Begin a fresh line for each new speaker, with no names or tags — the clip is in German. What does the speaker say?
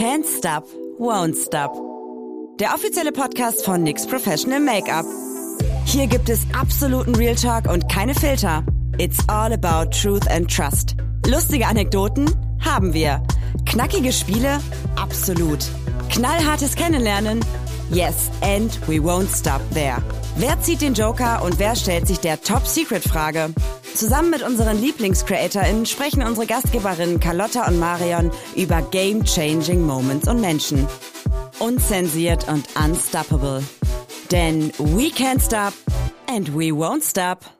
Can't Stop, Won't Stop. Der offizielle Podcast von NYX Professional Makeup. Hier gibt es absoluten Real Talk und keine Filter. It's all about truth and trust. Lustige Anekdoten? Haben wir. Knackige Spiele? Absolut. Knallhartes Kennenlernen? Yes, and we won't stop there. Wer zieht den Joker und wer stellt sich der Top-Secret-Frage? Zusammen mit unseren Lieblings-CreatorInnen sprechen unsere Gastgeberinnen Carlotta und Marion über Game-Changing Moments und Menschen. Unzensiert und unstoppable. Denn we can't stop and we won't stop.